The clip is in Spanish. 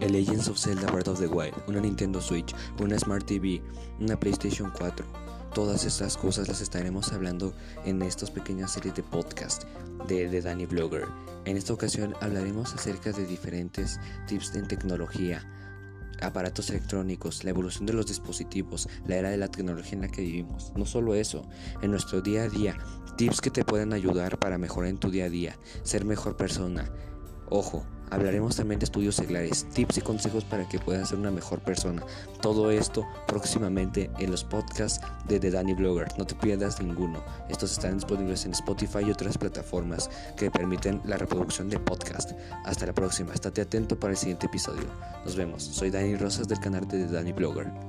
The Legends of Zelda Breath of the Wild, una Nintendo Switch, una Smart TV, una PlayStation 4. Todas estas cosas las estaremos hablando en estas pequeñas series de podcast de, de Danny Blogger. En esta ocasión hablaremos acerca de diferentes tips en tecnología, aparatos electrónicos, la evolución de los dispositivos, la era de la tecnología en la que vivimos. No solo eso, en nuestro día a día, tips que te pueden ayudar para mejorar en tu día a día, ser mejor persona. Ojo, Hablaremos también de estudios seglares, tips y consejos para que puedas ser una mejor persona. Todo esto próximamente en los podcasts de The Danny Blogger. No te pierdas ninguno. Estos están disponibles en Spotify y otras plataformas que permiten la reproducción de podcast. Hasta la próxima. Estate atento para el siguiente episodio. Nos vemos. Soy Dani Rosas del canal de The Danny Blogger.